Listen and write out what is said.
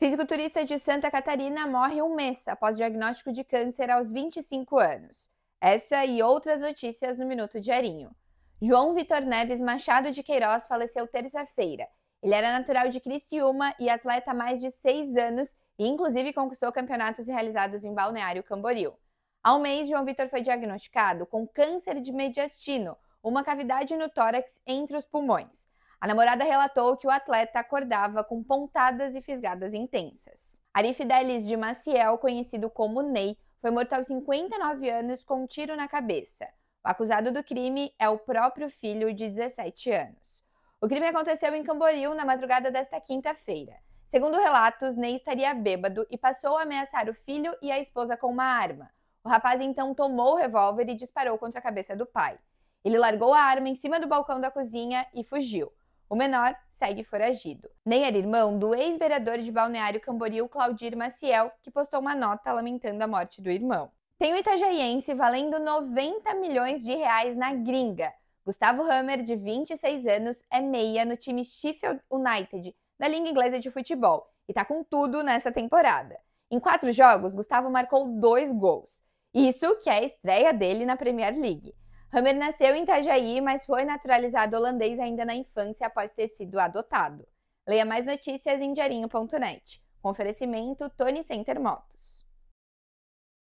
Fisiculturista de Santa Catarina morre um mês após diagnóstico de câncer aos 25 anos. Essa e outras notícias no Minuto Diarinho. João Vitor Neves Machado de Queiroz faleceu terça-feira. Ele era natural de Criciúma e atleta há mais de seis anos e, inclusive, conquistou campeonatos realizados em Balneário Camboriú. Há um mês, João Vitor foi diagnosticado com câncer de mediastino, uma cavidade no tórax entre os pulmões. A namorada relatou que o atleta acordava com pontadas e fisgadas intensas. Arif Delis de Maciel, conhecido como Ney, foi morto aos 59 anos com um tiro na cabeça. O acusado do crime é o próprio filho de 17 anos. O crime aconteceu em Camboriú na madrugada desta quinta-feira. Segundo relatos, Ney estaria bêbado e passou a ameaçar o filho e a esposa com uma arma. O rapaz então tomou o revólver e disparou contra a cabeça do pai. Ele largou a arma em cima do balcão da cozinha e fugiu. O menor segue foragido. Nem era irmão do ex-vereador de Balneário Camboriú, Claudir Maciel, que postou uma nota lamentando a morte do irmão. Tem o Itajaiense valendo 90 milhões de reais na gringa. Gustavo Hammer, de 26 anos, é meia no time Sheffield United, da Liga Inglesa de Futebol, e tá com tudo nessa temporada. Em quatro jogos, Gustavo marcou dois gols. Isso que é a estreia dele na Premier League. Hammer nasceu em Itajaí, mas foi naturalizado holandês ainda na infância após ter sido adotado. Leia mais notícias em diarinho.net. Com oferecimento Tony Center Motos.